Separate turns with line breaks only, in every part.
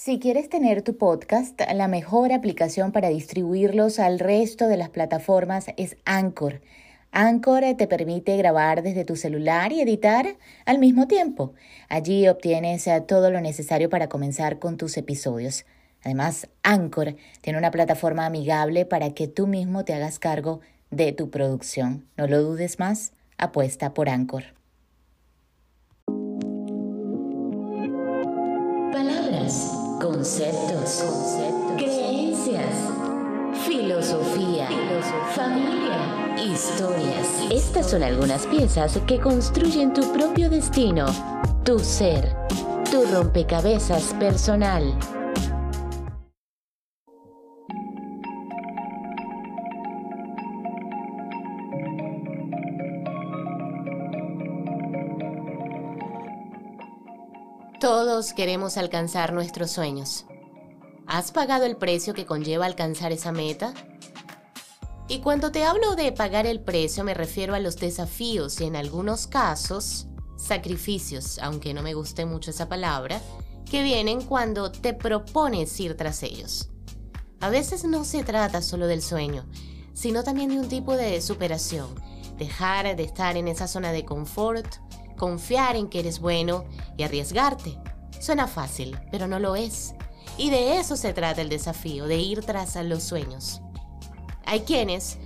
Si quieres tener tu podcast, la mejor aplicación para distribuirlos al resto de las plataformas es Anchor. Anchor te permite grabar desde tu celular y editar al mismo tiempo. Allí obtienes eh, todo lo necesario para comenzar con tus episodios. Además, Anchor tiene una plataforma amigable para que tú mismo te hagas cargo de tu producción. No lo dudes más, apuesta por Anchor. Conceptos, creencias, filosofía, familia, historias. Estas son algunas piezas que construyen tu propio destino, tu ser, tu rompecabezas personal. Queremos alcanzar nuestros sueños. ¿Has pagado el precio que conlleva alcanzar esa meta? Y cuando te hablo de pagar el precio me refiero a los desafíos y en algunos casos sacrificios, aunque no me guste mucho esa palabra, que vienen cuando te propones ir tras ellos. A veces no se trata solo del sueño, sino también de un tipo de superación, dejar de estar en esa zona de confort, confiar en que eres bueno y arriesgarte. Suena fácil, pero no lo es. Y de eso se trata el desafío, de ir tras los sueños. Hay quienes,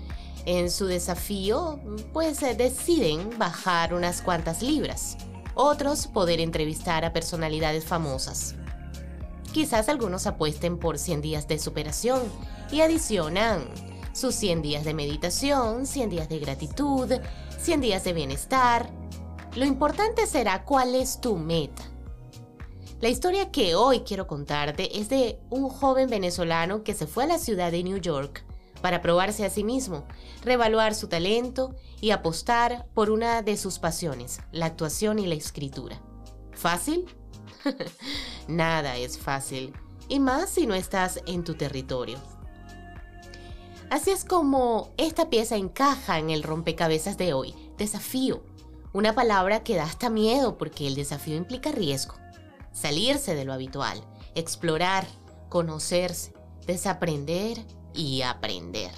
en su desafío, pues eh, deciden bajar unas cuantas libras. Otros poder entrevistar a personalidades famosas. Quizás algunos apuesten por 100 días de superación y adicionan sus 100 días de meditación, 100 días de gratitud, 100 días de bienestar, lo importante será cuál es tu meta. La historia que hoy quiero contarte es de un joven venezolano que se fue a la ciudad de New York para probarse a sí mismo, revaluar su talento y apostar por una de sus pasiones, la actuación y la escritura. ¿Fácil? Nada es fácil, y más si no estás en tu territorio. Así es como esta pieza encaja en el rompecabezas de hoy, desafío. Una palabra que da hasta miedo porque el desafío implica riesgo. Salirse de lo habitual, explorar, conocerse, desaprender y aprender.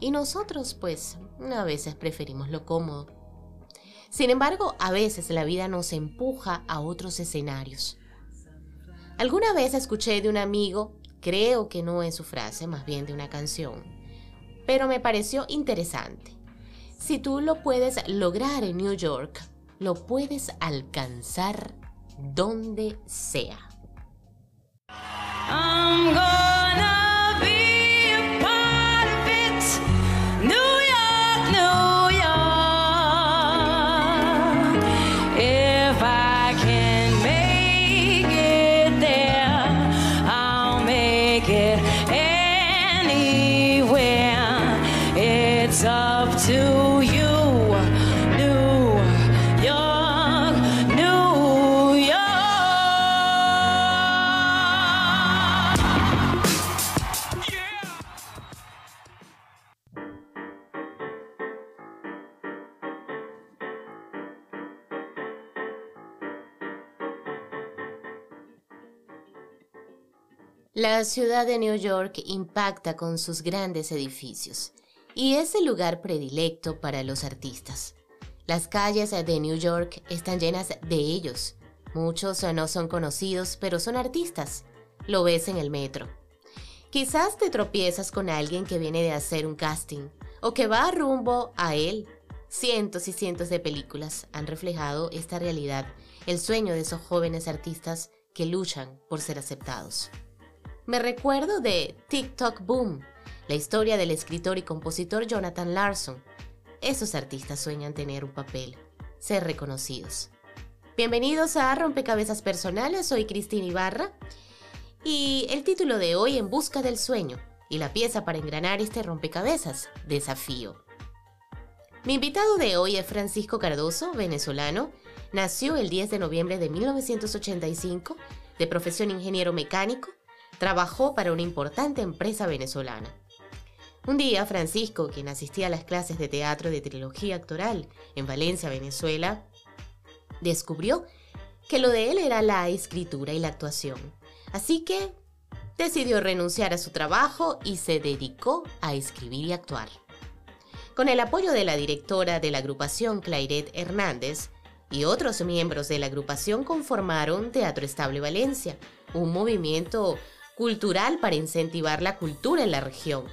Y nosotros, pues, a veces preferimos lo cómodo. Sin embargo, a veces la vida nos empuja a otros escenarios. Alguna vez escuché de un amigo, creo que no es su frase, más bien de una canción, pero me pareció interesante. Si tú lo puedes lograr en New York, lo puedes alcanzar donde sea. La ciudad de New York impacta con sus grandes edificios y es el lugar predilecto para los artistas. Las calles de New York están llenas de ellos. Muchos no son conocidos, pero son artistas. Lo ves en el metro. Quizás te tropiezas con alguien que viene de hacer un casting o que va rumbo a él. Cientos y cientos de películas han reflejado esta realidad, el sueño de esos jóvenes artistas que luchan por ser aceptados. Me recuerdo de TikTok Boom, la historia del escritor y compositor Jonathan Larson. Esos artistas sueñan tener un papel, ser reconocidos. Bienvenidos a Rompecabezas Personales, soy Cristina Ibarra y el título de hoy En Busca del Sueño y la pieza para engranar este rompecabezas, Desafío. Mi invitado de hoy es Francisco Cardoso, venezolano. Nació el 10 de noviembre de 1985, de profesión ingeniero mecánico trabajó para una importante empresa venezolana. Un día, Francisco, quien asistía a las clases de teatro de trilogía actoral en Valencia, Venezuela, descubrió que lo de él era la escritura y la actuación. Así que decidió renunciar a su trabajo y se dedicó a escribir y actuar. Con el apoyo de la directora de la agrupación Clairet Hernández y otros miembros de la agrupación conformaron Teatro Estable Valencia, un movimiento cultural para incentivar la cultura en la región,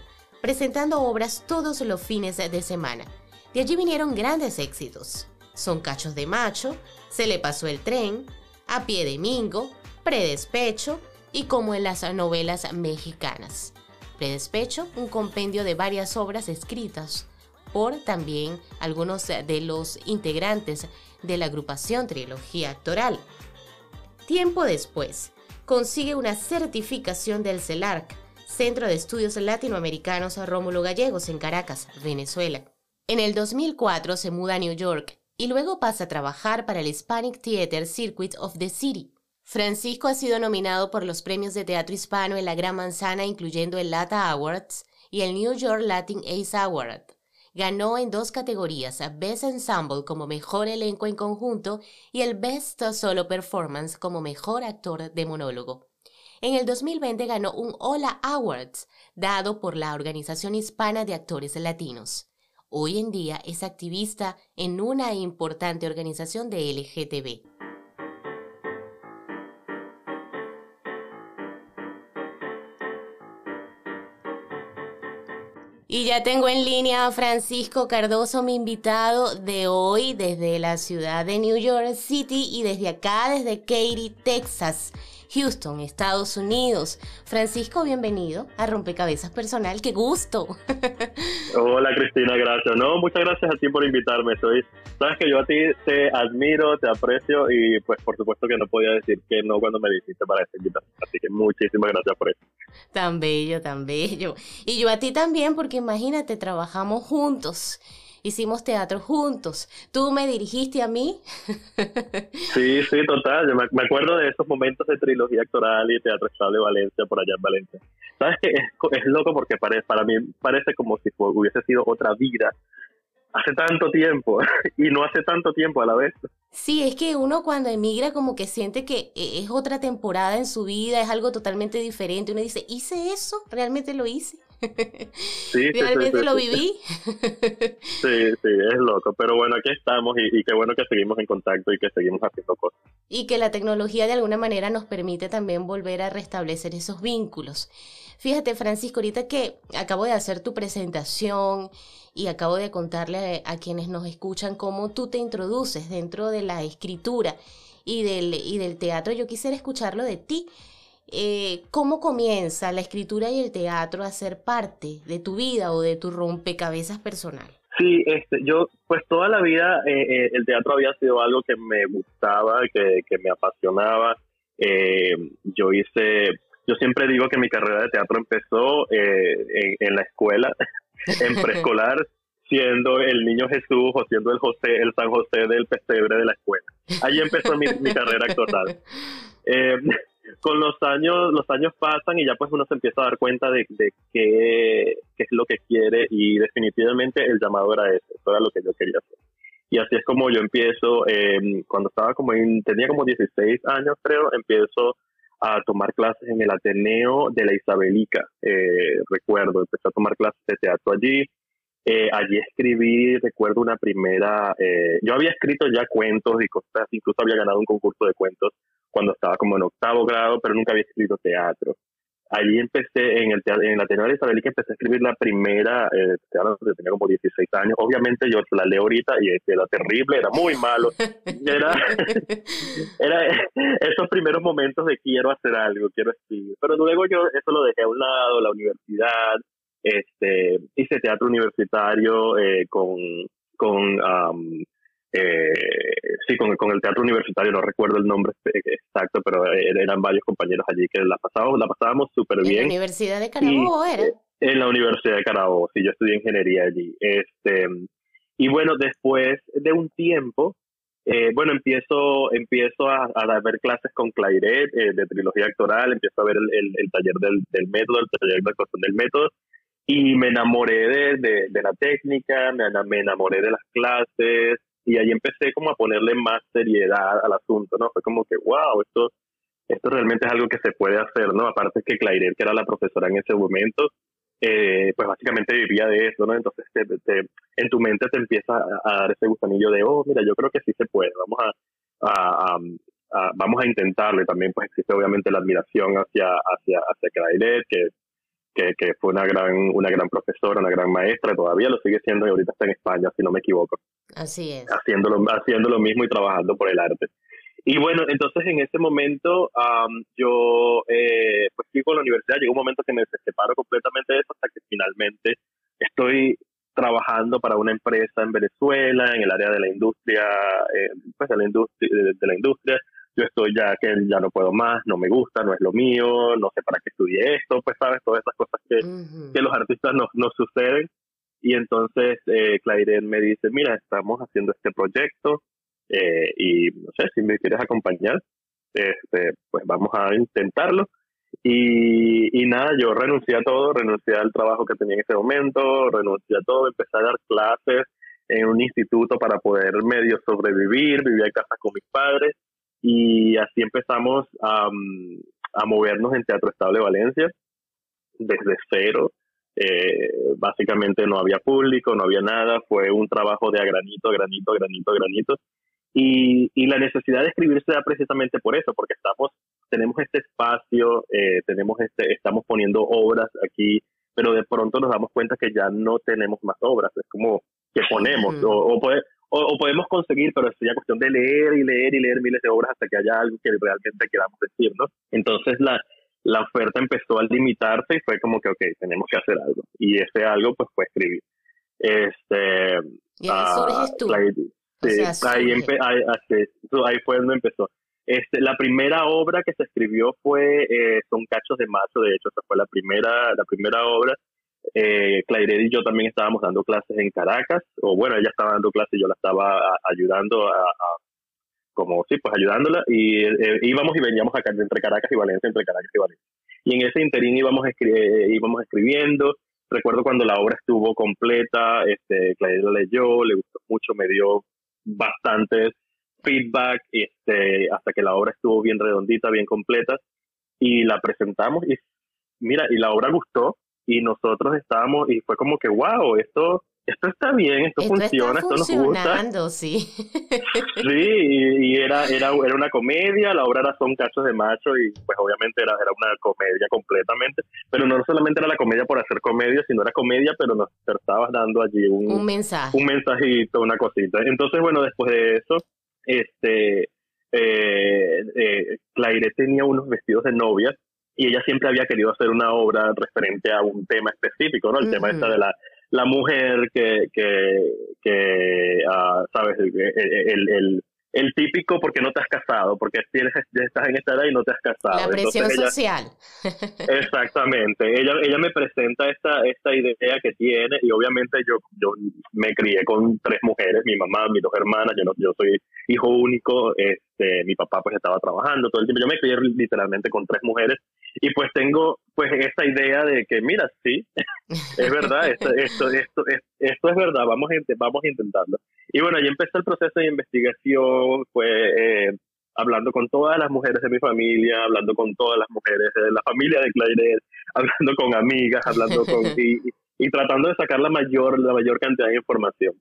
presentando obras todos los fines de semana. De allí vinieron grandes éxitos. Son cachos de macho, Se le pasó el tren, A pie de mingo, Predespecho y como en las novelas mexicanas. Predespecho, un compendio de varias obras escritas por también algunos de los integrantes de la agrupación Trilogía Actoral. Tiempo después, consigue una certificación del CELARC, Centro de Estudios Latinoamericanos Rómulo Gallegos en Caracas, Venezuela. En el 2004 se muda a New York y luego pasa a trabajar para el Hispanic Theater Circuit of the City, Francisco ha sido nominado por los premios de teatro hispano en la Gran Manzana, incluyendo el Lata Awards y el New York Latin Ace Award. Ganó en dos categorías, Best Ensemble como mejor elenco en conjunto y el Best Solo Performance como mejor actor de monólogo. En el 2020 ganó un Hola Awards, dado por la Organización Hispana de Actores Latinos. Hoy en día es activista en una importante organización de LGTB. Y ya tengo en línea a Francisco Cardoso, mi invitado de hoy desde la ciudad de New York City y desde acá, desde Katy, Texas. Houston, Estados Unidos. Francisco, bienvenido a Rompecabezas Personal. ¡Qué gusto!
Hola Cristina, gracias. No, muchas gracias a ti por invitarme. Soy, sabes que yo a ti te admiro, te aprecio y pues por supuesto que no podía decir que no cuando me dijiste para esta invitación. Así que muchísimas gracias por eso.
Tan bello, tan bello. Y yo a ti también porque imagínate, trabajamos juntos hicimos teatro juntos. ¿Tú me dirigiste a mí?
sí, sí, total. Yo me, acuerdo de esos momentos de trilogía actoral y teatro de Valencia, por allá en Valencia. ¿Sabes qué? Es, es loco porque para mí parece como si hubiese sido otra vida hace tanto tiempo y no hace tanto tiempo a la vez.
Sí, es que uno cuando emigra como que siente que e, es otra temporada en su vida, es algo totalmente diferente. Uno dice, ¿hice eso? ¿Realmente lo hice?
Sí,
¿Realmente lo viví?
Sí, sí, es loco. Pero bueno, aquí estamos y, qué bueno que seguimos en contacto y que seguimos haciendo cosas.
Y que la tecnología de alguna manera nos permite también volver a restablecer esos vínculos. Fíjate, Francisco, ahorita que acabo de hacer tu presentación y acabo de contarle a, quienes nos escuchan cómo tú te introduces dentro de la escritura y del, y del teatro, yo quisiera escucharlo de ti. Eh, ¿Cómo comienza la escritura y el teatro a ser parte de tu vida o de tu rompecabezas personal?
Sí, este, yo pues toda la vida eh, eh, el teatro había sido algo que me gustaba, que, que me apasionaba. yo hice, yo siempre digo que mi carrera de teatro empezó en, en, la escuela, en preescolar, siendo el niño Jesús o siendo el José, el San José del pesebre de la escuela. Ahí empezó mi, mi carrera actoral. Eh, con los años, los años pasan y ya pues uno se empieza a dar cuenta de, de qué, es lo que quiere y definitivamente el llamado era ese, eso era lo que yo quería hacer. Y así es como yo empiezo, em, cuando estaba como en, tenía como 16 años creo, empiezo a tomar clases en el Ateneo de la Isabelica, eh, recuerdo, empecé a tomar clases de teatro allí, eh, allí escribí, recuerdo una primera, eh, yo había escrito ya cuentos y cosas, incluso había ganado un concurso de cuentos cuando estaba como en octavo grado, pero nunca había escrito teatro. Allí empecé, en el en la Ateneo de Isabel, que empecé a escribir la primera, eh, teatro, tenía como 16 años. Obviamente yo la leo ahorita y era terrible, era muy malo. Era, era esos primeros momentos de quiero hacer algo, quiero escribir. Pero luego yo eso lo dejé a un lado, la universidad, este, hice teatro universitario eh, con, con eh, sí, con, con, el teatro universitario, no recuerdo el nombre exacto, pero eran varios compañeros allí que la pasábamos, la pasábamos súper bien.
¿En la Universidad de Carabobo era? Eh,
en la Universidad de Carabobo, sí, yo estudié ingeniería allí. Este, y bueno, después de un tiempo, eh, bueno, empiezo, empiezo a, a, ver clases con Clairet eh, de trilogía actoral, empiezo a ver el, el, el taller del, del, método, el taller de actuación del método, y me enamoré de, de, de la técnica, me, me enamoré de las clases, y ahí empecé como a ponerle más seriedad al asunto, ¿no? Fue como que, wow, esto, esto realmente es algo que se puede hacer, ¿no? Aparte que Claire, que era la profesora en ese momento, eh, pues básicamente vivía de eso, ¿no? Entonces en tu mente te empieza a, dar ese gusanillo de, oh, mira, yo creo que sí se puede, vamos a, vamos a intentarlo. Y también pues existe obviamente la admiración hacia, hacia, hacia Claire, que, que, que, fue una gran, una gran profesora, una gran maestra, todavía lo sigue siendo y ahorita está en España, si no me equivoco.
Así es.
Haciendo lo, haciendo lo mismo y trabajando por el arte. Y bueno, entonces en ese momento yo eh, pues fui con la universidad, llegó un momento que me separo completamente de eso hasta que finalmente estoy trabajando para una empresa en Venezuela, en el área de la industria, eh, pues de la industria, de, la industria. Yo estoy ya que ya no puedo más, no me gusta, no es lo mío, no sé para qué estudié esto, pues sabes, todas esas cosas que, que los artistas nos, nos suceden. Y entonces eh, Claire me dice, mira, estamos haciendo este proyecto, eh, y no sé, si me quieres acompañar, este, pues vamos a intentarlo. Y, y, nada, yo renuncié a todo, renuncié al trabajo que tenía en ese momento, renuncié a todo, empecé a dar clases en un instituto para poder medio sobrevivir, vivía en casa con mis padres y así empezamos a, a movernos en Teatro Estable Valencia desde cero. Eh, básicamente no había público, no había nada, fue un trabajo de a granito, granito, granito, granito. Y, y, la necesidad de escribir se da precisamente por eso, porque estamos, tenemos este espacio, eh, tenemos este, estamos poniendo obras aquí, pero de pronto nos damos cuenta que ya no tenemos más obras, es como que ponemos, o, o, o, podemos conseguir, pero sería cuestión de leer y leer y leer miles de obras hasta que haya algo que realmente queramos decir, ¿no? Entonces la, la oferta empezó a limitarse y fue como que, ok, tenemos que hacer algo. Y ese algo, pues, fue escribir. Este,
y ahí surges tú.
Sí, ahí, ahí, fue donde empezó. Este, la primera obra que se escribió fue eh, Son cachos de macho, de hecho, esa fue la primera, la primera obra. Eh, Claire y yo también estábamos dando clases en Caracas, o bueno, ella estaba dando clases yo la estaba ayudando a, como sí, pues ayudándola, y eh, íbamos y veníamos acá entre Caracas y Valencia, entre Caracas y Valencia. Y en ese interín íbamos, íbamos escribiendo, recuerdo cuando la obra estuvo completa, este, Claire la leyó, le gustó mucho, me dio bastantes feedback este, hasta que la obra estuvo bien redondita, bien completa y la presentamos y mira, y la obra gustó y nosotros estábamos y fue como que wow, esto esto está bien, esto, funciona, esto nos gusta.
Sí,
sí y, era, era, era una comedia, la obra era Son Cachos de Macho y pues obviamente era, era una comedia completamente, pero no solamente era la comedia por hacer comedia, sino era comedia, pero nos estabas dando allí un,
un mensaje.
Un mensajito, una cosita. Entonces, bueno, después de eso, este, eh, eh, Claire tenía unos vestidos de novia y ella siempre había querido hacer una obra referente a un tema específico, ¿no? El tema esta de la la mujer que, que, que uh, ¿sabes? El, el, el, típico porque no te has casado, porque tienes, estás en esta edad y no te has casado.
La presión social.
exactamente. Ella, ella me presenta esta, esta idea que tiene y obviamente yo, yo me crié con tres mujeres, mi mamá, mis dos hermanas, yo, no, yo soy hijo único, este, mi papá pues estaba trabajando todo el tiempo, yo me crié literalmente con tres mujeres y pues tengo pues esta idea de que mira sí es verdad esto esto esto esto es verdad vamos a vamos a intentarlo y bueno ahí empezó el proceso de investigación fue eh, hablando con todas las mujeres de mi familia hablando con todas las mujeres de la familia de Claire hablando con amigas hablando con y, y tratando de sacar la mayor la mayor cantidad de información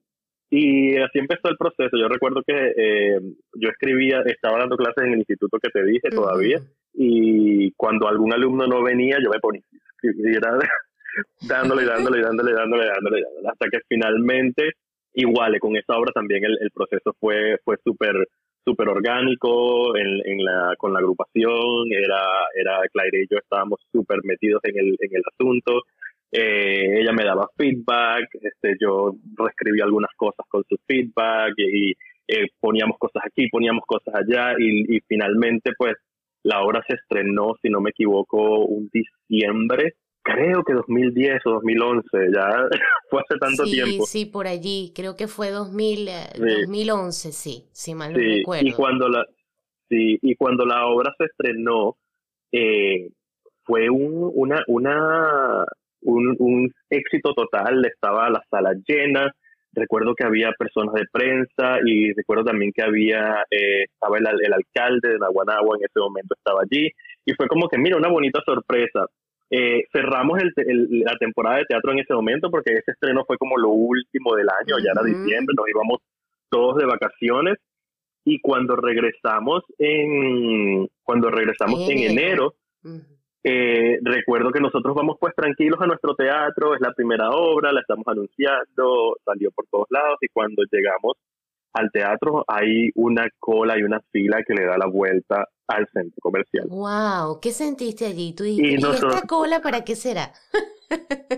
y así empezó el proceso. Yo recuerdo que eh, yo escribía, estaba dando clases en el instituto que te dije todavía, y cuando algún alumno no venía, yo me ponía dándole, dándole, dándole, dándole, dándole, hasta que finalmente, igual, con esa obra también el, el proceso fue fue súper súper orgánico en, en, la, con la agrupación, era, era Claire y yo estábamos súper metidos en el, en el asunto, eh, ella me daba feedback, este, yo reescribí algunas cosas con su feedback y, eh, poníamos cosas aquí, poníamos cosas allá y, y finalmente pues la obra se estrenó, si no me equivoco, un diciembre, creo que 2010 o 2011, ya fue hace tanto tiempo.
Sí, por allí, creo que fue 2000, 2011, eh, sí, si mal no recuerdo.
Y cuando la, sí, y cuando la obra se estrenó, eh, fue un, una, una, un, un éxito total, estaba la sala llena, recuerdo que había personas de prensa y recuerdo también que había, eh, estaba el, el, alcalde de Naguanagua en ese momento estaba allí y fue como que, mira, una bonita sorpresa. Eh, cerramos el, la temporada de teatro en ese momento porque ese estreno fue como lo último del año, ya era diciembre, nos íbamos todos de vacaciones. Y cuando regresamos en cuando regresamos en enero. eh, recuerdo que nosotros vamos pues tranquilos a nuestro teatro, es la primera obra, la estamos anunciando, salió por todos lados y cuando llegamos al teatro hay una cola y una fila que le da la vuelta al centro comercial.
Wow, ¿qué sentiste allí? ¿Tú y, esta cola para qué será?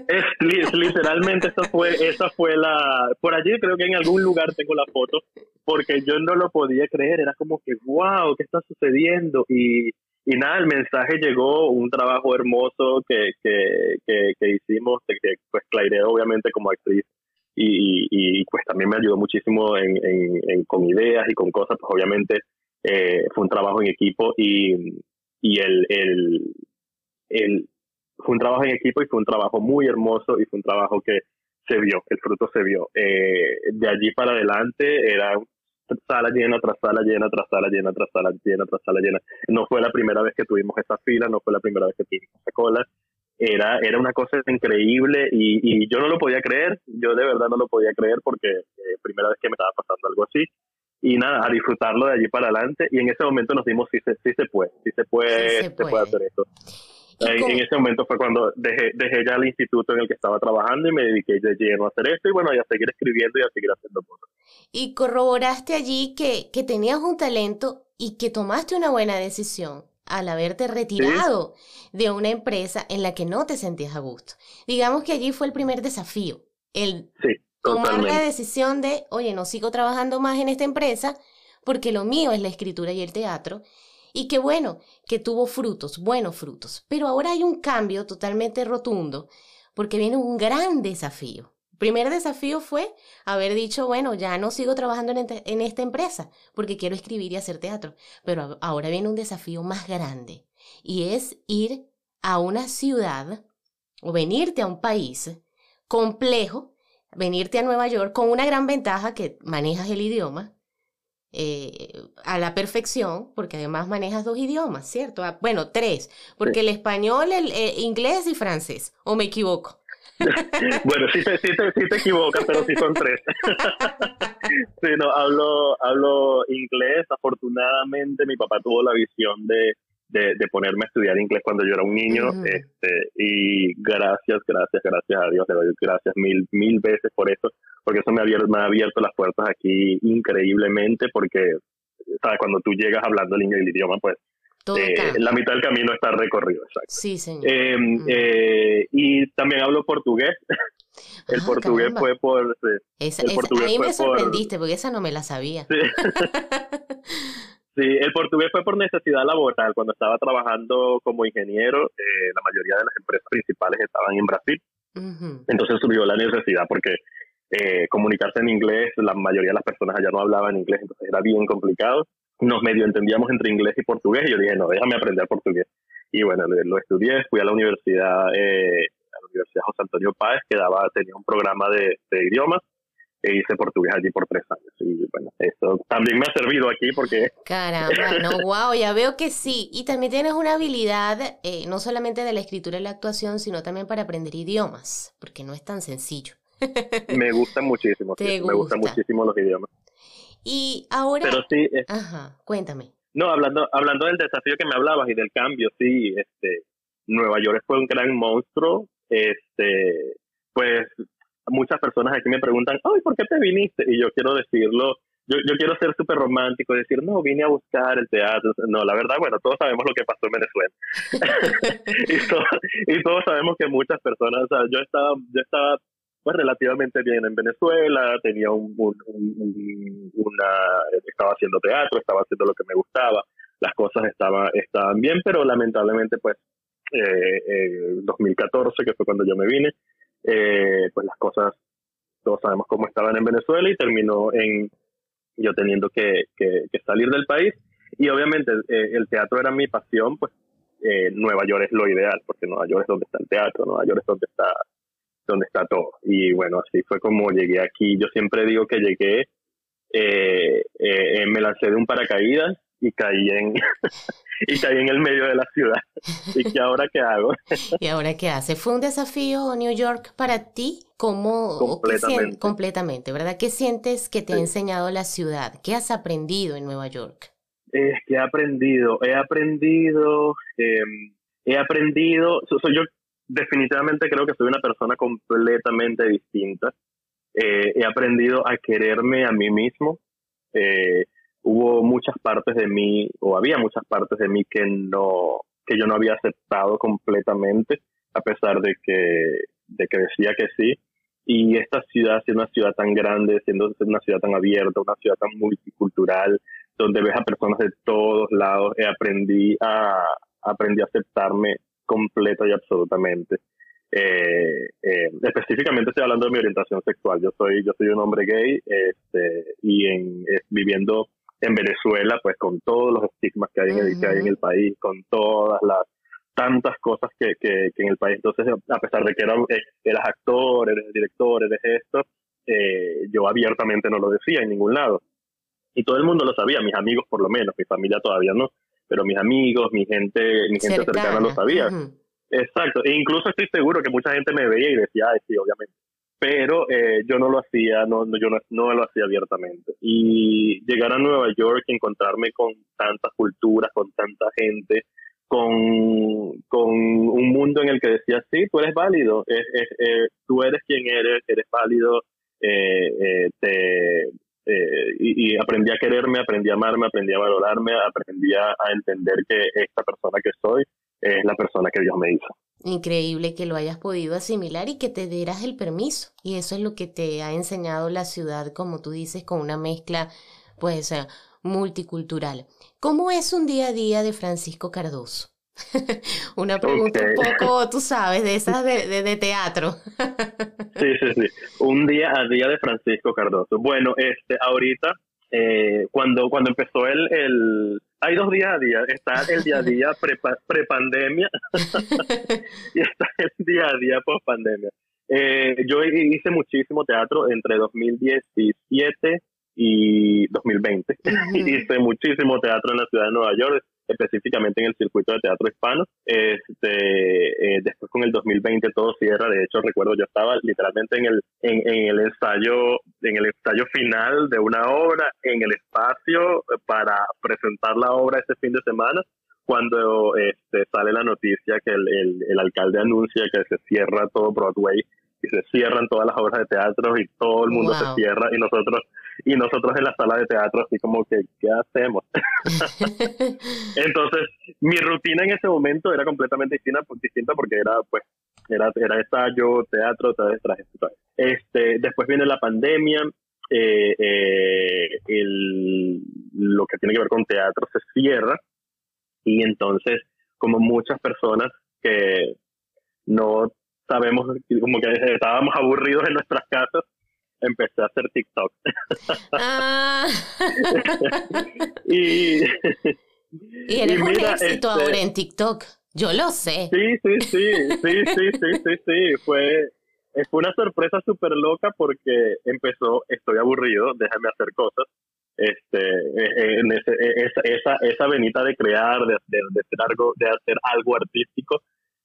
es, literalmente esa fue esa fue la por allí creo que en algún lugar tengo la foto porque yo no lo podía creer, era como que wow, ¿qué está sucediendo? Y y nada, el mensaje llegó, un trabajo hermoso que, que, que, hicimos, que pues Claire obviamente como actriz y, y, pues también me ayudó muchísimo en, en, con ideas y con cosas, pues obviamente eh, fue un trabajo en equipo y, y el, el, el, fue un trabajo en equipo y fue un trabajo muy hermoso y fue un trabajo que se vio, el fruto se vio. Eh, de allí para adelante era sala llena tras sala llena tras sala llena tras sala llena tras sala llena. No fue la primera vez que tuvimos esa fila, no fue la primera vez que tuvimos esa cola. Era, era una cosa increíble y, y yo no lo podía creer, yo de verdad no lo podía creer porque eh, primera vez que me estaba pasando algo así. Y nada, a disfrutarlo de allí para adelante y en ese momento nos dimos, sí se, sí se puede, sí se puede, se puede hacer esto. En, ese momento fue cuando dejé, dejé ya el instituto en el que estaba trabajando y me dediqué de lleno a hacer esto y bueno, y a seguir escribiendo y a seguir haciendo cosas.
Y corroboraste allí que, que tenías un talento y que tomaste una buena decisión al haberte retirado de una empresa en la que no te sentías a gusto. Digamos que allí fue el primer desafío, el tomar la decisión de, oye, no sigo trabajando más en esta empresa porque lo mío es la escritura y el teatro y qué bueno, que tuvo frutos, buenos frutos. Pero ahora hay un cambio totalmente rotundo, porque viene un gran desafío. El primer desafío fue haber dicho, bueno, ya no sigo trabajando en, esta empresa, porque quiero escribir y hacer teatro. Pero ahora viene un desafío más grande, y es ir a una ciudad o venirte a un país complejo, venirte a Nueva York con una gran ventaja que manejas el idioma, eh, a la perfección, porque además manejas dos idiomas, ¿cierto? Ah, bueno, tres, porque el español, el, inglés y francés, ¿o me equivoco?
bueno, sí te, sí, te, sí te equivocas, pero sí son tres. sí, no, hablo, hablo inglés. Afortunadamente, mi papá tuvo la visión de de, de, ponerme a estudiar inglés cuando yo era un niño. este, y gracias, gracias, gracias a Dios, le doy gracias mil, mil veces por eso, porque eso me ha abierto, me ha abierto las puertas aquí increíblemente, porque ¿sabes? cuando tú llegas hablando el, el idioma, pues eh, la mitad del camino está recorrido. Exacto.
Sí, señor.
Em, eh, y también hablo portugués. el ah, portugués fue por...
Esa, ahí me sorprendiste, porque esa no me la sabía. Sí.
Sí, el portugués fue por necesidad laboral. Cuando estaba trabajando como ingeniero, eh, la mayoría de las empresas principales estaban en Brasil. Entonces surgió la necesidad porque eh, comunicarse en inglés, la mayoría de las personas allá no hablaban inglés, entonces era bien complicado. Nos medio entendíamos entre inglés y portugués y yo dije, no, déjame aprender portugués. Y bueno, lo, estudié, fui a la universidad, eh, a la Universidad José Antonio Páez, que daba, tenía un programa de idiomas e hice portugués allí por tres años. Y bueno, eso también me ha servido aquí porque...
Caramba, no, wow, ya veo que sí. Y también tienes una habilidad, eh, no solamente de la escritura y la actuación, sino también para aprender idiomas, porque no es tan sencillo.
me gustan muchísimo, me gustan muchísimo los idiomas.
Y ahora...
Pero sí...
Ajá, cuéntame.
No, hablando, hablando del desafío que me hablabas y del cambio, sí, este, Nueva York fue un gran monstruo, este, pues muchas personas aquí me preguntan, ay, ¿por qué te viniste? Y yo quiero decirlo, yo, yo quiero ser súper romántico, decir, no, vine a buscar el teatro. No, la verdad, bueno, todos sabemos lo que pasó en Venezuela. y, todos sabemos que muchas personas, o sea, yo estaba, yo estaba pues relativamente bien en Venezuela, tenía un, una, estaba haciendo teatro, estaba haciendo lo que me gustaba, las cosas estaban, estaban bien, pero lamentablemente pues eh, 2014, que fue cuando yo me vine, eh, pues las cosas, todos sabemos cómo estaban en Venezuela y terminó en yo teniendo que, que, salir del país. Y obviamente eh, el teatro era mi pasión, pues eh, Nueva York es lo ideal, porque Nueva York es donde está el teatro, Nueva York es donde está donde está todo. Y bueno, así fue como llegué aquí. Yo siempre digo que llegué, eh, eh, me lancé de un paracaídas y caí en y caí en el medio de la ciudad. ¿Y qué ahora qué hago?
¿Y ahora qué hace? ¿Fue un desafío New York para ti? ¿Cómo?
Completamente.
completamente, ¿verdad? ¿Qué sientes que te ha enseñado la ciudad? ¿Qué has aprendido en Nueva York?
Eh, ¿Qué he aprendido? He aprendido, eh, he aprendido, soy yo definitivamente creo que soy una persona completamente distinta. Eh, he aprendido a quererme a mí mismo. Eh, hubo muchas partes de mí, o había muchas partes de mí que no, que yo no había aceptado completamente, a pesar de que, de que decía que sí. Y esta ciudad, siendo una ciudad tan grande, siendo una ciudad tan abierta, una ciudad tan multicultural, donde ves a personas de todos lados, eh, aprendí a, aprendí a aceptarme completa y absolutamente. Eh, eh, específicamente estoy hablando de mi orientación sexual. Yo soy, yo soy un hombre gay este, y en, viviendo en Venezuela, pues con todos los estigmas que hay, en el, que hay en el país, con todas las tantas cosas que, que, en el país. Entonces, a pesar de que era, eh, eras actor, eres director, eres esto, eh, yo abiertamente no lo decía en ningún lado. Y todo el mundo lo sabía, mis amigos por lo menos, mi familia todavía no, pero mis amigos, mi gente, mi gente cercana, lo sabía. Exacto, e incluso estoy seguro que mucha gente me veía y decía, Ay, sí, obviamente pero eh, yo no lo hacía, no, yo no, no, lo hacía abiertamente. Y llegar a Nueva York y encontrarme con tantas culturas, con tanta gente, con, con un mundo en el que decía, sí, tú eres válido, es, eh, tú eres quien eres, eres válido, eh, te, y, y, aprendí a quererme, aprendí a amarme, aprendí a valorarme, aprendí a entender que esta persona que soy es la persona que Dios me hizo.
Increíble que lo hayas podido asimilar y que te dieras el permiso. Y eso es lo que te ha enseñado la ciudad, como tú dices, con una mezcla, pues, eh, multicultural. ¿Cómo es un día a día de Francisco Cardoso? una pregunta un poco, tú sabes, de esas de, de, teatro.
sí, sí, sí. Un día a día de Francisco Cardoso. Bueno, este, ahorita, eh, cuando, cuando empezó el, el hay dos días a día. Está el día a día pre-pandemia y está el día a día post-pandemia. Eh, yo hice muchísimo teatro entre 2017 y 2020. hice muchísimo teatro en la ciudad de Nueva York específicamente en el circuito de teatro hispano. Este, eh, después con el 2020 todo cierra, de hecho recuerdo yo estaba literalmente en el, en, el ensayo, en el ensayo final de una obra, en el espacio para presentar la obra ese fin de semana cuando este, sale la noticia que el, el, alcalde anuncia que se cierra todo Broadway y se cierran todas las obras de teatro y todo el mundo se cierra y nosotros y nosotros en la sala de teatro así como que ¿qué hacemos? Entonces, mi rutina en ese momento era completamente distinta, distinta porque era pues era era ensayo, teatro, traje, Este, después viene la pandemia, eh, eh, el, lo que tiene que ver con teatro se cierra y entonces como muchas personas que no sabemos como que estábamos aburridos en nuestras casas empecé a hacer TikTok. Ah.
y, y eres un éxito este ahora en TikTok. Yo lo sé.
Sí, sí, sí, sí, sí, sí, sí, sí. Fue, fue una sorpresa súper loca porque empezó, estoy aburrido, déjame hacer cosas. Este, en ese, e, esa, esa, esa venita de crear, de, de, de, hacer algo, de hacer algo artístico,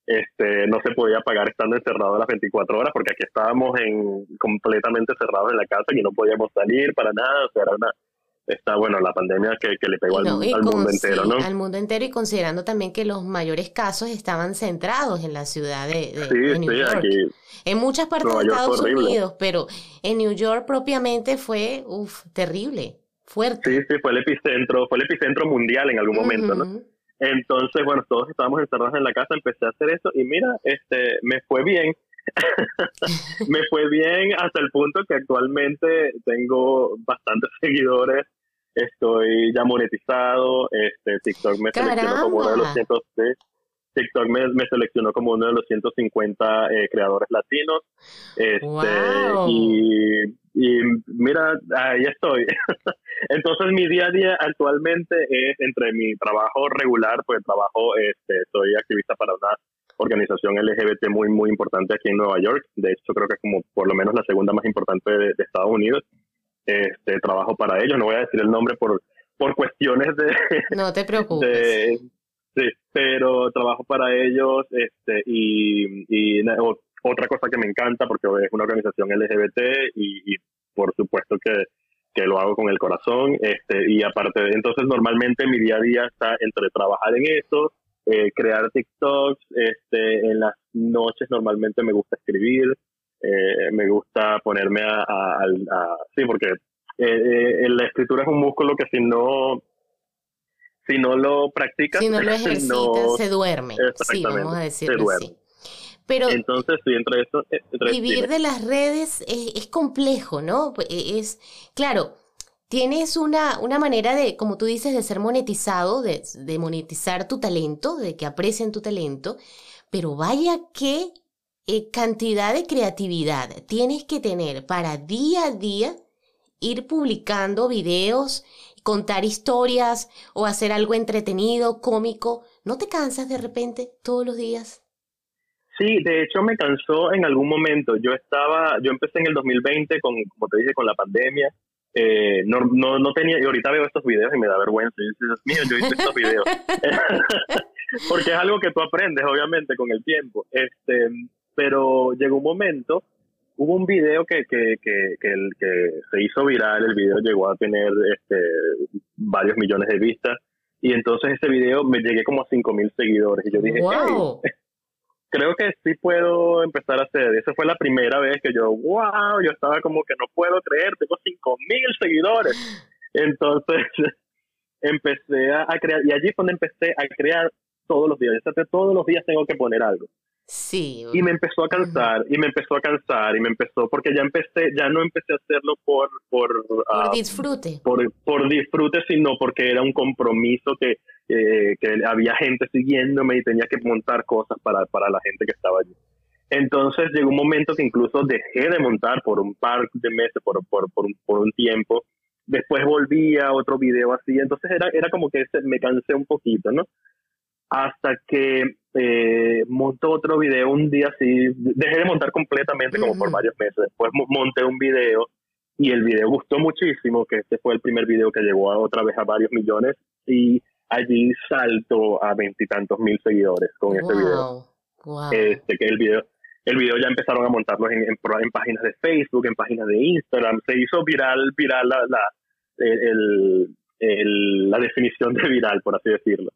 este, no se podía pagar estando encerrado las 24 horas porque aquí estábamos en, completamente cerrados en la casa y no podíamos salir para nada, o sea, era una, está bueno la pandemia que, que le pegó al, mundo entero, ¿no?
Al mundo entero y considerando también que los mayores casos estaban centrados en la ciudad de, New York. en muchas partes de Estados Unidos, pero en New York propiamente fue uf, terrible, fuerte.
Sí, sí, fue el epicentro, fue el epicentro mundial en algún momento, ¿no? Entonces, bueno, todos estábamos encerrados en la casa, empecé a hacer eso y mira, este, me fue bien. me fue bien hasta el punto que actualmente tengo bastantes seguidores, estoy ya monetizado, este, TikTok me seleccionó como uno de los cientos TikTok me, seleccionó como uno de los 150 eh, creadores latinos. Este, y, y, mira, ahí estoy. Entonces mi día a día actualmente es entre mi trabajo regular, pues trabajo, este, soy activista para una organización LGBT muy, muy importante aquí en Nueva York. De hecho, creo que es como por lo menos la segunda más importante de, Estados Unidos. Este, trabajo para ellos. No voy a decir el nombre por, por cuestiones de...
No te preocupes.
Sí, pero trabajo para ellos este, y, y otra cosa que me encanta porque es una organización LGBT y, por supuesto que que lo hago con el corazón, este, y aparte entonces normalmente mi día a día está entre trabajar en eso, eh, crear TikToks, este, en las noches normalmente me gusta escribir, eh, me gusta ponerme a, a, sí, porque eh, la escritura es un músculo que si no, si no lo practicas,
si no lo ejercitas, se duerme. Sí, vamos a decirlo así.
Pero Entonces, sí, entre eso,
eh, vivir de las redes es, complejo, ¿no? E, es, claro, tienes una, una manera de, como tú dices, de ser monetizado, de, de monetizar tu talento, de que aprecien tu talento, pero vaya qué eh, cantidad de creatividad tienes que tener para día a día ir publicando videos, contar historias o hacer algo entretenido, cómico. ¿No te cansas de repente todos los días?
Sí, de hecho me cansó en algún momento. Yo estaba, yo empecé en el 2020 con, como te dije, con la pandemia. Eh, no, no, tenía, y ahorita veo estos videos y me da vergüenza. Yo Dios mío, yo hice estos videos. Porque es algo que tú aprendes, obviamente, con el tiempo. Este, pero llegó un momento, hubo un video que, que, que, que, el, que se hizo viral, el video llegó a tener este, varios millones de vistas. Y entonces ese video me llegué como a 5 mil seguidores. Y yo dije, wow creo que sí puedo empezar a hacer. Esa fue la primera vez que yo, wow, yo estaba como que no puedo creer, tengo cinco mil seguidores. Entonces empecé a, crear, y allí fue donde empecé a crear todos los días. Todos los días tengo que poner algo.
Sí.
Y me empezó a cansar, y me empezó a cansar, y me empezó, porque ya empecé, ya no empecé a hacerlo por... Por,
por disfrute.
Por, por disfrute, sino porque era un compromiso que eh, que había gente siguiéndome y tenía que montar cosas para, para la gente que estaba allí. Entonces llegó un momento que incluso dejé de montar por un par de meses, por, por, por, un, por un tiempo. Después volví a otro video así. Entonces era, era como que me cansé un poquito, ¿no? Hasta que eh, montó otro video un día así. Dejé de montar completamente como por varios meses. Después monté un video y el video gustó muchísimo, que este fue el primer video que llegó a otra vez a varios millones. Y allí salto a veintitantos mil seguidores con este video. Este, que el video, el video ya empezaron a montarlos en, en, páginas de Facebook, en páginas de Instagram. Se hizo viral, viral la, la, el, la definición de viral, por así decirlo.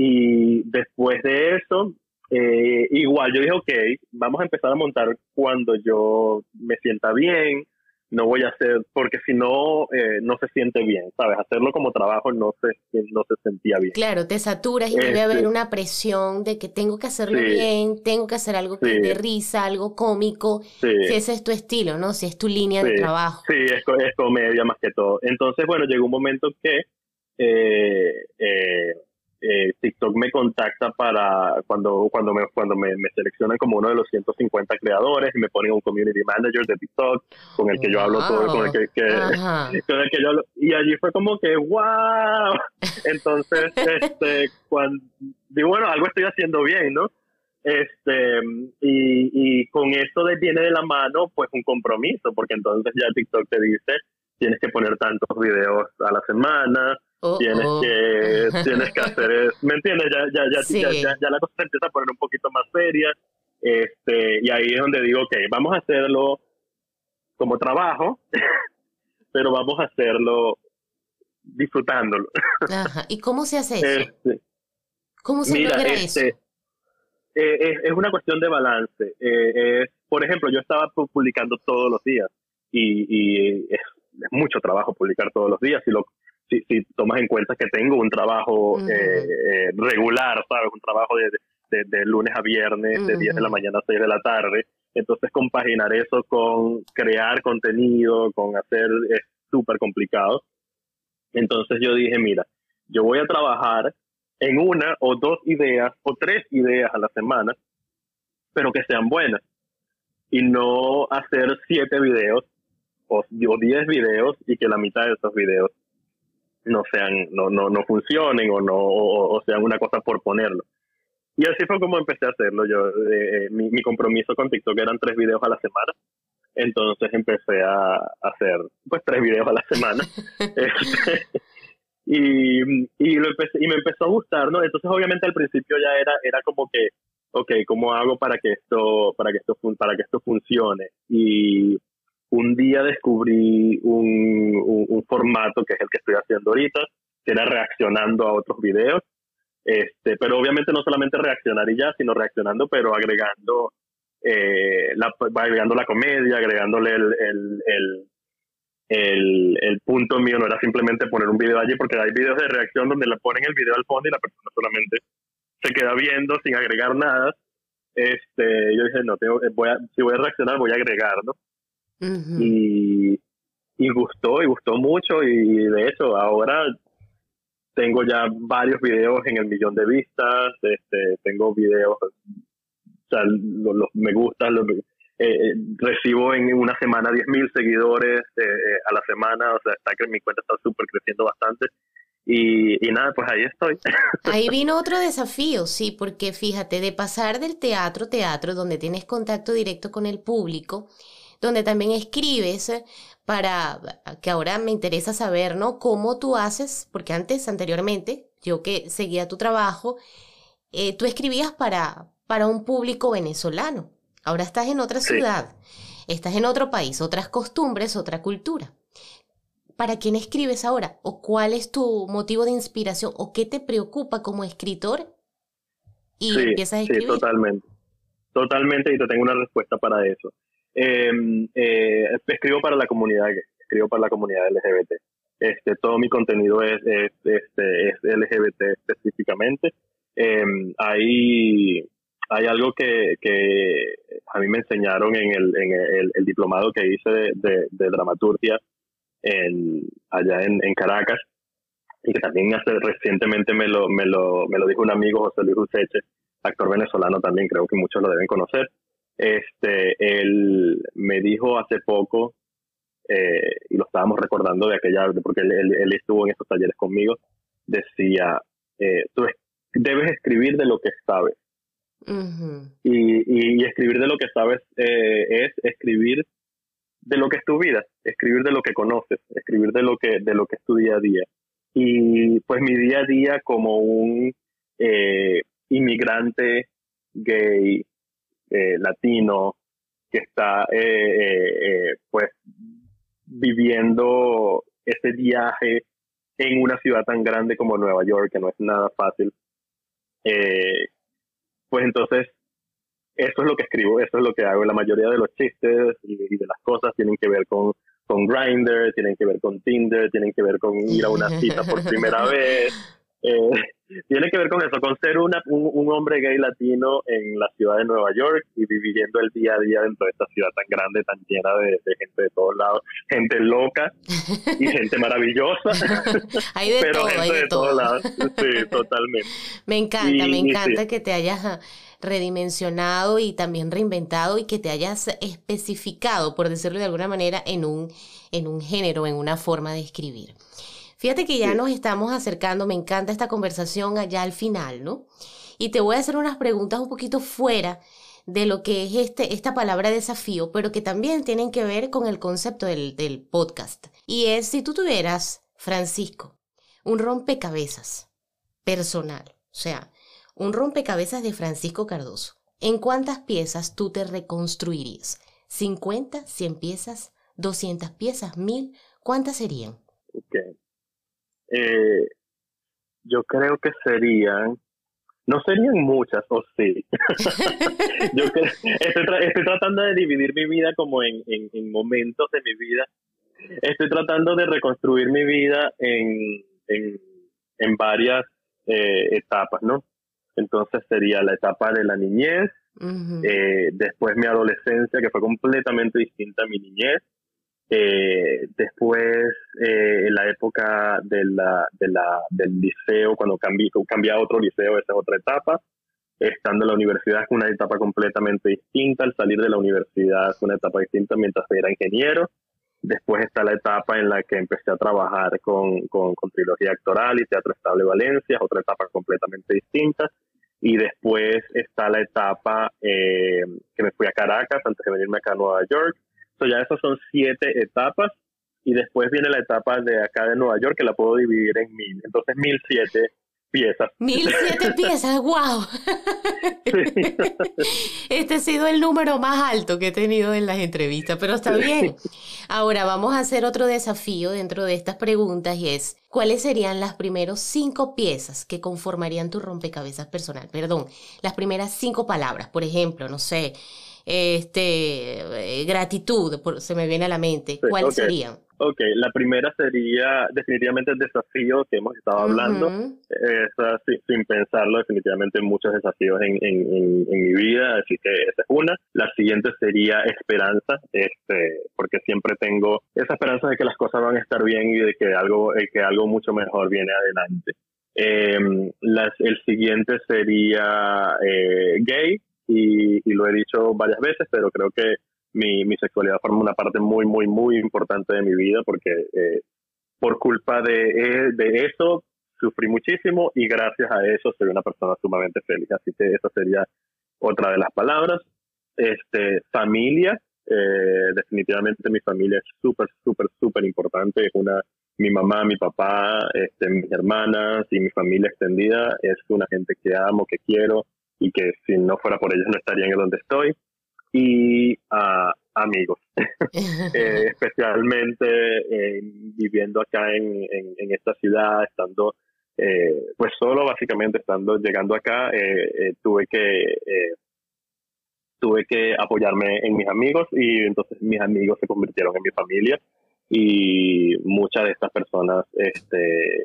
Y después de eso, eh, igual yo dije, ok, vamos a empezar a montar cuando yo me sienta bien, no voy a hacer, porque si no, eh, no se siente bien, ¿sabes? Hacerlo como trabajo no se, no se sentía bien.
Claro, te saturas y debe haber este una presión de que tengo que hacerlo bien, tengo que hacer algo que dé risa, algo cómico, si ese es tu estilo, ¿no? Si es tu línea de trabajo.
Sí, es, es, comedia más que todo. Entonces, bueno, llegó un momento que eh, eh, eh, TikTok me contacta para cuando cuando me cuando me, seleccionan como uno de los 150 creadores y me ponen un community manager de TikTok con el que yo hablo todo con el que, con el que yo y allí fue como que wow entonces este cuando digo bueno algo estoy haciendo bien no este y, y con eso de, viene de la mano pues un compromiso porque entonces ya TikTok te dice tienes que poner tantos videos a la semana tienes que tienes que hacer ¿me entiendes? Ya ya ya, ya, ya, la cosa se empieza a poner un poquito más seria este y ahí es donde digo ok vamos a hacerlo como trabajo pero vamos a hacerlo disfrutándolo
Ajá. ¿y cómo se hace eso? Este, ¿cómo se logra eso? Este,
eh, es, una cuestión de balance eh, por ejemplo yo estaba publicando todos los días y, y es, es mucho trabajo publicar todos los días y lo si, si tomas en cuenta que tengo un trabajo eh, eh, regular, ¿sabes? Un trabajo de, de, lunes a viernes, de 10 de la mañana a 6 de la tarde. Entonces, compaginar eso con crear contenido, con hacer, es súper complicado. Entonces, yo dije, mira, yo voy a trabajar en una o dos ideas o tres ideas a la semana, pero que sean buenas. Y no hacer siete videos o, o diez videos y que la mitad de esos videos no sean, no, no, no funcionen o no, o, sean una cosa por ponerlo. y así fue como empecé a hacerlo. Yo, eh, eh, mi, mi, compromiso con TikTok eran tres videos a la semana. Entonces empecé a, hacer pues tres videos a la semana. Este, y, y, lo empecé, y me empezó a gustar, ¿no? Entonces obviamente al principio ya era, era como que, ok, ¿cómo hago para que esto, para que esto, para que esto funcione? Y un día descubrí un, formato que es el que estoy haciendo ahorita, que era reaccionando a otros videos este, pero obviamente no solamente reaccionar y ya, sino reaccionando, pero agregando, eh, la, agregando la comedia, agregándole el, el, el, punto mío, no era simplemente poner un video allí, porque hay videos de reacción donde le ponen el video al fondo y la persona solamente se queda viendo sin agregar nada. Este, yo dije, no, voy a, si voy a reaccionar, voy a agregar, ¿no? Y, y gustó, y gustó mucho, y de hecho, ahora tengo ya varios videos en el millón de vistas, este, tengo videos, o sea, los, me gustan, eh, eh, recibo en una semana 10.000 seguidores eh, a la semana, o sea, está que mi cuenta está súper creciendo bastante. Y, y, nada, pues ahí estoy.
Ahí vino otro desafío, sí, porque fíjate, de pasar del teatro, teatro, donde tienes contacto directo con el público, donde también escribes para que ahora me interesa saber, ¿no? Cómo tú haces, porque antes, anteriormente, yo que seguía tu trabajo, eh, tú escribías para, para un público venezolano. Ahora estás en otra ciudad, estás en otro país, otras costumbres, otra cultura. ¿Para quién escribes ahora? ¿O cuál es tu motivo de inspiración? ¿O qué te preocupa como escritor?
Y empiezas a escribir. Sí, totalmente. Totalmente, y te tengo una respuesta para eso. Em, eh, escribo para la comunidad escribo para la comunidad LGBT. Este, todo mi contenido es, es, este, es LGBT específicamente. Eh, hay, algo que, que, a mí me enseñaron en el, en el, diplomado que hice de, de, dramaturgia allá en, en, Caracas y que también hace, recientemente me lo, me, lo, me lo dijo un amigo, José Luis Useche, actor venezolano también, creo que muchos lo deben conocer. Este, él me dijo hace poco, eh, y lo estábamos recordando de aquella, porque él, estuvo en estos talleres conmigo, decía, eh, tú debes escribir de lo que sabes. y, y, escribir de lo que sabes eh, es escribir de lo que es tu vida, escribir de lo que conoces, escribir de lo que, de lo que es tu día a día. Y pues mi día a día como un inmigrante gay eh, latino que está eh, eh, pues viviendo ese viaje en una ciudad tan grande como Nueva York, que no es nada fácil. pues entonces, eso es lo que escribo, eso es lo que hago. La mayoría de los chistes y, de las cosas tienen que ver con, con Grindr, tienen que ver con Tinder, tienen que ver con ir a una cita por primera vez. Eh, tiene que ver con eso, con ser una, un, hombre gay latino en la ciudad de Nueva York y viviendo el día a día dentro de esta ciudad tan grande, tan llena de, gente de todos lados, gente loca y gente maravillosa.
hay de todo, hay de, todos lados.
Sí, totalmente.
Me encanta, me encanta que te hayas redimensionado y también reinventado y que te hayas especificado, por decirlo de alguna manera, en un, en un género, en una forma de escribir. Fíjate que ya nos estamos acercando, me encanta esta conversación allá al final, ¿no? Y te voy a hacer unas preguntas un poquito fuera de lo que es este, esta palabra desafío, pero que también tienen que ver con el concepto del, del podcast. Y es si tú tuvieras, Francisco, un rompecabezas personal, o sea, un rompecabezas de Francisco Cardoso, ¿en cuántas piezas tú te reconstruirías? ¿50, 100 piezas, 200 piezas, 1000? ¿Cuántas serían?
Okay. Eh, yo creo que serían, no serían muchas, o sí. yo estoy, tratando de dividir mi vida como en, en, momentos de mi vida. Estoy tratando de reconstruir mi vida en, en, varias eh, etapas, ¿no? Entonces sería la etapa de la niñez, eh, después mi adolescencia, que fue completamente distinta a mi niñez, eh, después, eh, en la época de la, de la, del liceo, cuando cambié, cambié a otro liceo, esa es otra etapa. Estando en la universidad es una etapa completamente distinta. Al salir de la universidad es una etapa distinta mientras era ingeniero. Después está la etapa en la que empecé a trabajar con, con, con Trilogía Actoral y Teatro Estable Valencia, es otra etapa completamente distinta. y después está la etapa eh, que me fui a Caracas antes de venirme acá a Nueva York. So ya esas son siete etapas y después viene la etapa de acá de Nueva York que la puedo dividir en mil. Entonces mil siete piezas.
Mil siete piezas, wow. Este ha sido el número más alto que he tenido en las entrevistas, pero está bien. Ahora vamos a hacer otro desafío dentro de estas preguntas y es, ¿cuáles serían las primeras cinco piezas que conformarían tu rompecabezas personal? Perdón, las primeras cinco palabras, por ejemplo, no sé, este, eh, gratitud, se me viene a la mente. ¿Cuáles serían?
Ok, la primera sería definitivamente el desafío que hemos estado hablando. sin, pensarlo, definitivamente muchos desafíos en, en, mi vida, así que esa es una. La siguiente sería esperanza, este, porque siempre tengo esa esperanza de que las cosas van a estar bien y de que algo, eh, que algo mucho mejor viene adelante. Em, las, el siguiente sería eh, gay, y, lo he dicho varias veces, pero creo que mi, mi sexualidad forma una parte muy, muy, muy importante de mi vida porque eh, por culpa de, eh, de eso sufrí muchísimo y gracias a eso soy una persona sumamente feliz. Así que esa sería otra de las palabras. Este, familia, eh, definitivamente mi familia es súper, súper, súper importante. Es una, mi mamá, mi papá, este, mis hermanas y mi familia extendida es una gente que amo, que quiero y que si no fuera por ellos no estarían en donde estoy. Y a amigos, eh, especialmente eh, viviendo acá en, en, esta ciudad, estando eh, pues solo básicamente estando llegando acá, tuve que tuve que apoyarme en mis amigos y entonces mis amigos se convirtieron en mi familia y muchas de estas personas este,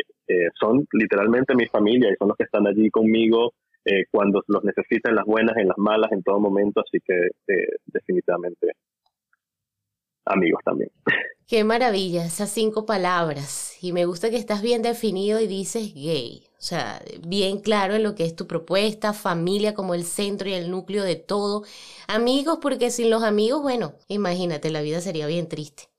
son literalmente mi familia y son los que están allí conmigo eh, cuando los necesita en las buenas, en las malas, en todo momento, así que eh, definitivamente amigos también.
Qué maravilla, esas cinco palabras. Y me gusta que estás bien definido y dices gay. O sea, bien claro en lo que es tu propuesta, familia como el centro y el núcleo de todo. Amigos, porque sin los amigos, bueno, imagínate, la vida sería bien triste.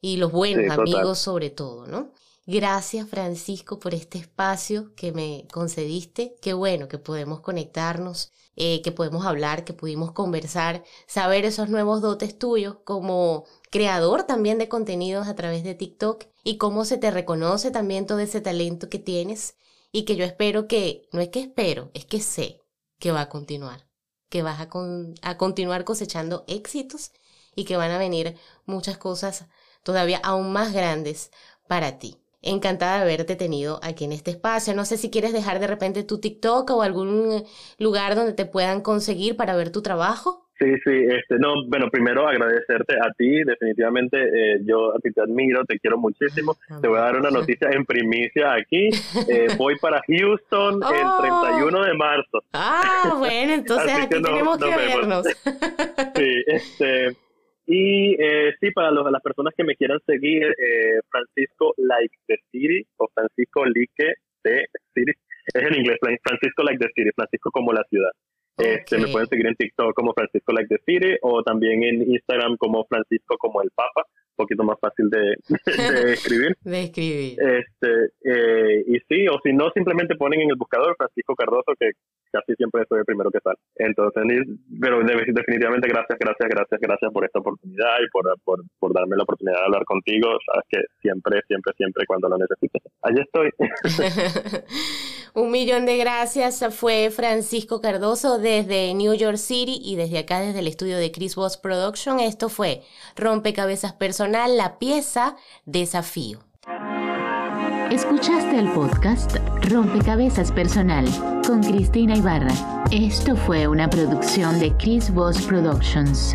Y los buenos amigos sobre todo, ¿no? Gracias Francisco por este espacio que me concediste. Qué bueno que podemos conectarnos, eh, que podemos hablar, que pudimos conversar, saber esos nuevos dotes tuyos como creador también de contenidos a través de TikTok y cómo se te reconoce también todo ese talento que tienes y que yo espero que, no es que espero, es que sé que va a continuar, que vas a, a continuar cosechando éxitos y que van a venir muchas cosas todavía aún más grandes para ti. Encantada de haberte tenido aquí en este espacio. No sé si quieres dejar de repente tu TikTok o algún lugar donde te puedan conseguir para ver tu trabajo.
Sí, sí, este, no, bueno, primero agradecerte a ti, definitivamente eh, yo a ti te admiro, te quiero muchísimo. Te voy a dar una noticia en primicia aquí. Eh, voy para Houston el 31 de marzo.
Ah, bueno, entonces aquí tenemos que vernos.
sí, este, y eh, sí, para los, las personas que me quieran seguir, eh, Francisco Like the City o Francisco Like the City. Es en inglés, Francisco Like the City, Francisco como la ciudad. Este, me pueden seguir en TikTok como Francisco Like the City o también en Instagram como Francisco como el Papa poquito más fácil de, escribir.
de escribir.
Este, eh, y sí, o si no, simplemente ponen en el buscador Francisco Cardoso, que casi siempre soy el primero que sale. Entonces, pero definitivamente gracias, gracias, gracias, gracias por esta oportunidad y por, por, por darme la oportunidad de hablar contigo. Sabes que siempre, siempre, siempre cuando lo necesites. Allí estoy.
Un millón de gracias. Fue Francisco Cardoso desde New York City y desde acá, desde el estudio de Chris Boss Production. Esto fue Rompecabezas Personal, la pieza Desafío.
Escuchaste el podcast Rompecabezas Personal con Cristina Ibarra. Esto fue una producción de Chris Boss Productions.